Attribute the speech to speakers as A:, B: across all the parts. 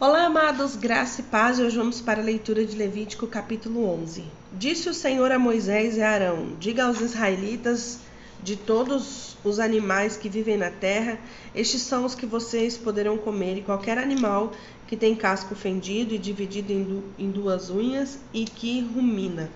A: Olá, amados, graça e paz. Hoje vamos para a leitura de Levítico, capítulo 11. Disse o Senhor a Moisés e a Arão: Diga aos israelitas de todos os animais que vivem na terra, estes são os que vocês poderão comer, e qualquer animal que tem casco fendido e dividido em duas unhas e que rumina.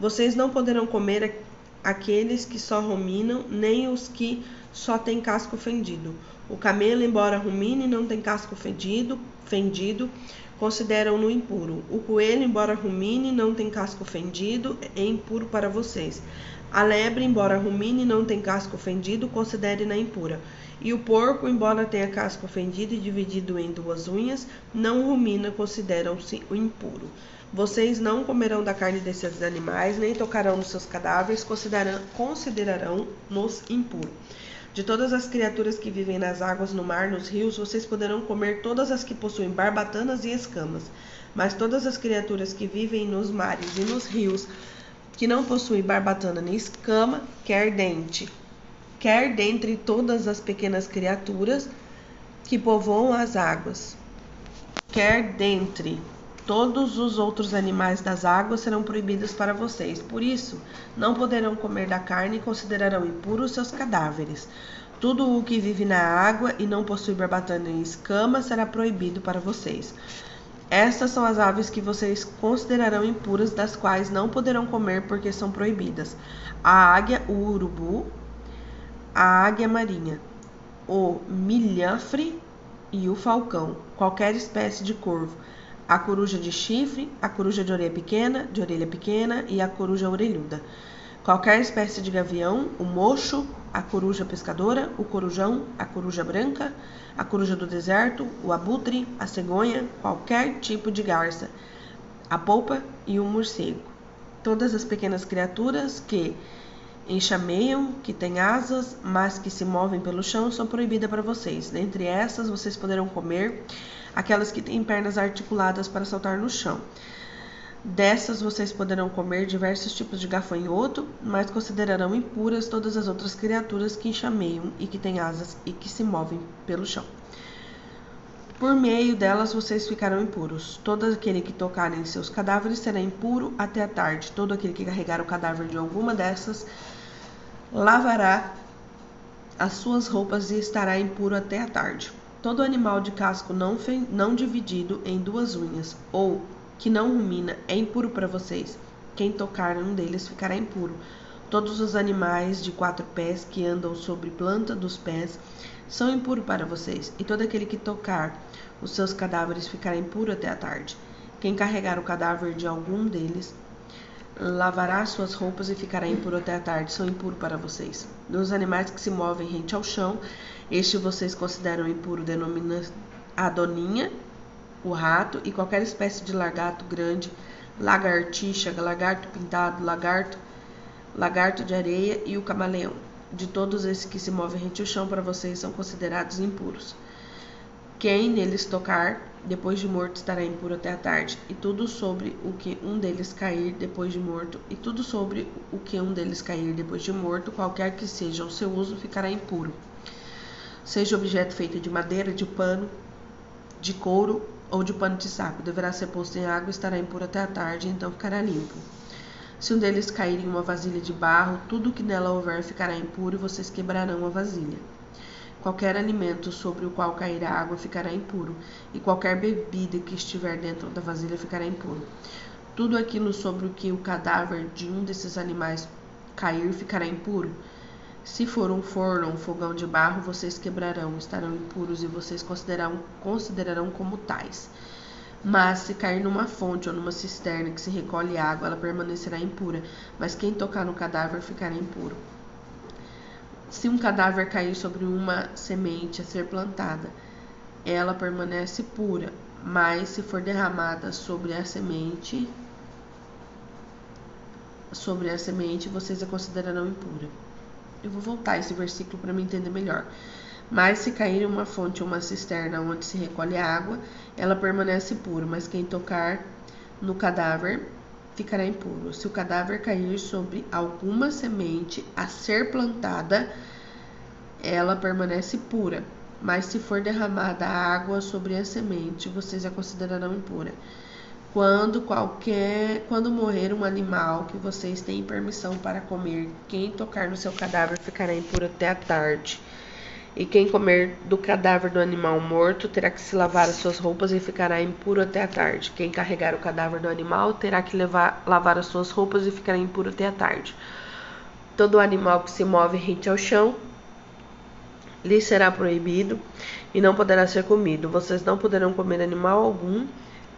A: Vocês não poderão comer aqueles que só ruminam, nem os que só têm casco fendido. O camelo, embora rumine, não tem casco fendido, fendido consideram-no impuro. O coelho, embora rumine, não tem casco fendido, é impuro para vocês. A lebre, embora rumine, não tem casco fendido, considere-na impura. E o porco, embora tenha casco fendido e dividido em duas unhas, não rumina, consideram-se impuro. Vocês não comerão da carne desses animais, nem tocarão nos seus cadáveres, considerarão-nos impuros. De todas as criaturas que vivem nas águas, no mar, nos rios, vocês poderão comer todas as que possuem barbatanas e escamas. Mas todas as criaturas que vivem nos mares e nos rios, que não possuem barbatana nem escama, quer dente, quer dentre todas as pequenas criaturas que povoam as águas, quer dentre Todos os outros animais das águas serão proibidos para vocês. Por isso, não poderão comer da carne e considerarão impuros seus cadáveres. Tudo o que vive na água e não possui barbatana nem escama será proibido para vocês. Estas são as aves que vocês considerarão impuras, das quais não poderão comer porque são proibidas: a águia, o urubu, a águia marinha, o milhafre e o falcão, qualquer espécie de corvo a coruja de chifre, a coruja de orelha pequena, de orelha pequena e a coruja orelhuda. Qualquer espécie de gavião, o mocho, a coruja pescadora, o corujão, a coruja branca, a coruja do deserto, o abutre, a cegonha, qualquer tipo de garça, a polpa e o morcego. Todas as pequenas criaturas que enxameiam, que têm asas, mas que se movem pelo chão, são proibidas para vocês. Dentre essas, vocês poderão comer aquelas que têm pernas articuladas para saltar no chão. Dessas vocês poderão comer diversos tipos de gafanhoto, mas considerarão impuras todas as outras criaturas que enxameiam e que têm asas e que se movem pelo chão. Por meio delas vocês ficarão impuros. Todo aquele que tocar em seus cadáveres será impuro até a tarde. Todo aquele que carregar o cadáver de alguma dessas lavará as suas roupas e estará impuro até a tarde. Todo animal de casco não, não dividido em duas unhas, ou que não rumina, é impuro para vocês. Quem tocar um deles ficará impuro. Todos os animais de quatro pés que andam sobre planta dos pés são impuros para vocês, e todo aquele que tocar os seus cadáveres ficará impuro até a tarde. Quem carregar o cadáver de algum deles lavará suas roupas e ficará impuro até a tarde, são impuros para vocês. Dos animais que se movem rente ao chão, este vocês consideram impuro, denomina a doninha, o rato e qualquer espécie de lagarto grande, lagartixa, lagarto pintado, lagarto, lagarto de areia e o camaleão. De todos esses que se movem rente ao chão, para vocês são considerados impuros. Quem neles tocar, depois de morto, estará impuro até a tarde. E tudo sobre o que um deles cair depois de morto, e tudo sobre o que um deles cair depois de morto, qualquer que seja o seu uso, ficará impuro. Seja objeto feito de madeira, de pano, de couro ou de pano de saco, deverá ser posto em água e estará impuro até a tarde, então ficará limpo. Se um deles cair em uma vasilha de barro, tudo que nela houver ficará impuro e vocês quebrarão a vasilha. Qualquer alimento sobre o qual cair a água ficará impuro, e qualquer bebida que estiver dentro da vasilha ficará impuro. Tudo aquilo sobre o que o cadáver de um desses animais cair ficará impuro. Se for um forno um fogão de barro, vocês quebrarão, estarão impuros e vocês considerarão, considerarão como tais. Mas se cair numa fonte ou numa cisterna que se recolhe água, ela permanecerá impura, mas quem tocar no cadáver ficará impuro. Se um cadáver cair sobre uma semente a ser plantada, ela permanece pura, mas se for derramada sobre a semente, sobre a semente, vocês a considerarão impura. Eu vou voltar esse versículo para me entender melhor. Mas se cair em uma fonte ou uma cisterna onde se recolhe água, ela permanece pura, mas quem tocar no cadáver ficará impuro. Se o cadáver cair sobre alguma semente a ser plantada, ela permanece pura, mas se for derramada água sobre a semente, vocês a considerarão impura. Quando qualquer, quando morrer um animal que vocês têm permissão para comer, quem tocar no seu cadáver ficará impuro até a tarde. E quem comer do cadáver do animal morto terá que se lavar as suas roupas e ficará impuro até a tarde. Quem carregar o cadáver do animal terá que levar, lavar as suas roupas e ficará impuro até a tarde. Todo animal que se move rente ao chão lhe será proibido e não poderá ser comido. Vocês não poderão comer animal algum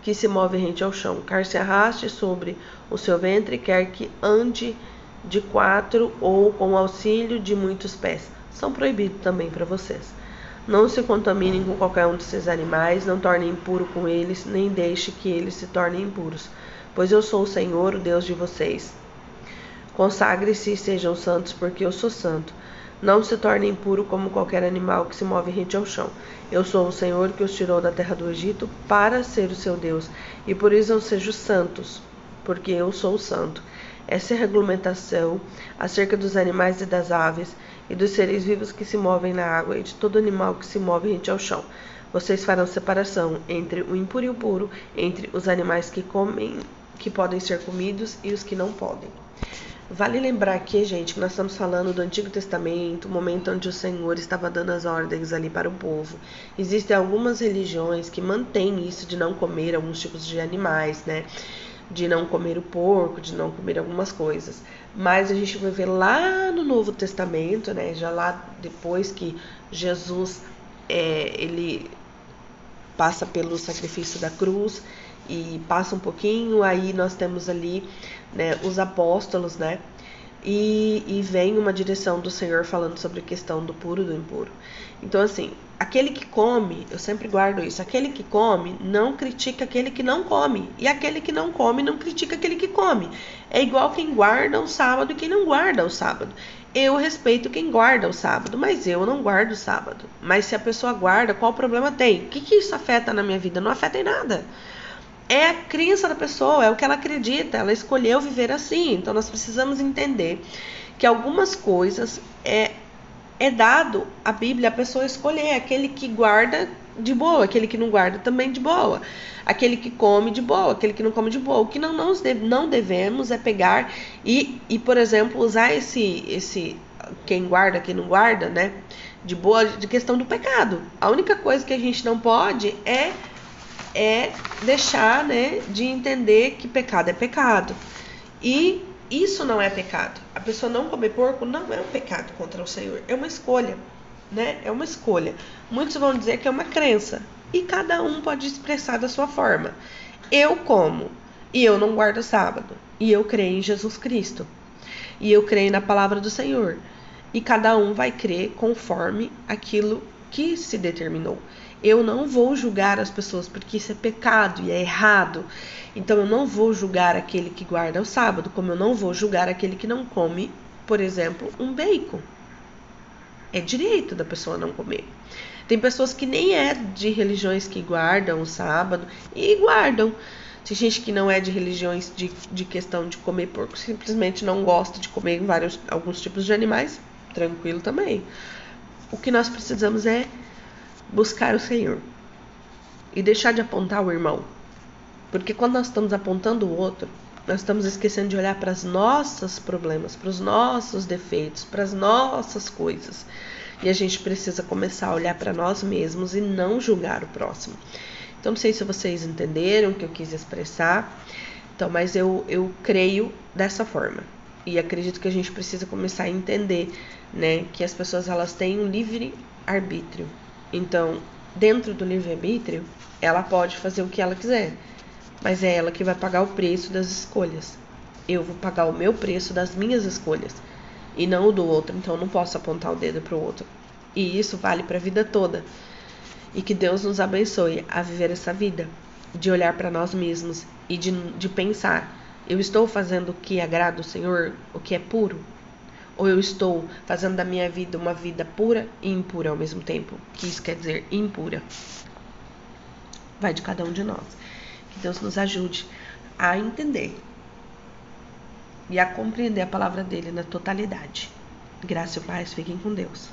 A: que se move rente ao chão, quer se arraste sobre o seu ventre, quer que ande de quatro ou com auxílio de muitos pés são proibidos também para vocês. Não se contaminem com qualquer um desses animais, não tornem impuro com eles, nem deixe que eles se tornem impuros, pois eu sou o Senhor, o Deus de vocês. Consagre-se e sejam santos, porque eu sou santo. Não se torne impuro como qualquer animal que se move rente ao chão. Eu sou o Senhor que os tirou da terra do Egito para ser o seu Deus, e por isso sejam santos, porque eu sou santo. Essa é regulamentação acerca dos animais e das aves e dos seres vivos que se movem na água e de todo animal que se move rente ao chão. Vocês farão separação entre o impuro e o puro, entre os animais que comem, que podem ser comidos e os que não podem. Vale lembrar aqui, gente, que nós estamos falando do Antigo Testamento, o momento onde o Senhor estava dando as ordens ali para o povo. Existem algumas religiões que mantêm isso de não comer alguns tipos de animais, né? De não comer o porco, de não comer algumas coisas. Mas a gente vai ver lá no Novo Testamento, né? Já lá depois que Jesus é, ele passa pelo sacrifício da cruz e passa um pouquinho, aí nós temos ali né, os apóstolos, né? E, e vem uma direção do Senhor falando sobre a questão do puro e do impuro. Então, assim, aquele que come, eu sempre guardo isso, aquele que come não critica aquele que não come. E aquele que não come não critica aquele que come. É igual quem guarda o sábado e quem não guarda o sábado. Eu respeito quem guarda o sábado, mas eu não guardo o sábado. Mas se a pessoa guarda, qual problema tem? O que, que isso afeta na minha vida? Não afeta em nada é a crença da pessoa, é o que ela acredita, ela escolheu viver assim. Então nós precisamos entender que algumas coisas é é dado a Bíblia a pessoa escolher aquele que guarda de boa, aquele que não guarda também de boa, aquele que come de boa, aquele que não come de boa. O que não, não, não devemos é pegar e, e, por exemplo, usar esse, esse quem guarda, quem não guarda, né? De boa, de questão do pecado. A única coisa que a gente não pode é é deixar né, de entender que pecado é pecado. E isso não é pecado. A pessoa não comer porco não é um pecado contra o Senhor, é uma escolha, né? É uma escolha. Muitos vão dizer que é uma crença e cada um pode expressar da sua forma. Eu como e eu não guardo sábado e eu creio em Jesus Cristo e eu creio na palavra do Senhor e cada um vai crer conforme aquilo que se determinou. Eu não vou julgar as pessoas porque isso é pecado e é errado. Então eu não vou julgar aquele que guarda o sábado, como eu não vou julgar aquele que não come, por exemplo, um bacon. É direito da pessoa não comer. Tem pessoas que nem é de religiões que guardam o sábado e guardam. Tem gente que não é de religiões de, de questão de comer porco, simplesmente não gosta de comer vários, alguns tipos de animais, tranquilo também. O que nós precisamos é buscar o Senhor e deixar de apontar o irmão. Porque quando nós estamos apontando o outro, nós estamos esquecendo de olhar para os nossos problemas, para os nossos defeitos, para as nossas coisas. E a gente precisa começar a olhar para nós mesmos e não julgar o próximo. Então, não sei se vocês entenderam o que eu quis expressar, então, mas eu, eu creio dessa forma. E acredito que a gente precisa começar a entender, né, que as pessoas elas têm um livre arbítrio. Então, dentro do livre-arbítrio, ela pode fazer o que ela quiser, mas é ela que vai pagar o preço das escolhas. Eu vou pagar o meu preço das minhas escolhas e não o do outro, então eu não posso apontar o dedo para o outro. E isso vale para a vida toda. E que Deus nos abençoe a viver essa vida, de olhar para nós mesmos e de, de pensar: eu estou fazendo o que agrada o Senhor, o que é puro? Ou eu estou fazendo da minha vida uma vida pura e impura ao mesmo tempo? Que isso quer dizer impura. Vai de cada um de nós. Que Deus nos ajude a entender e a compreender a palavra dele na totalidade. Graça e paz, fiquem com Deus.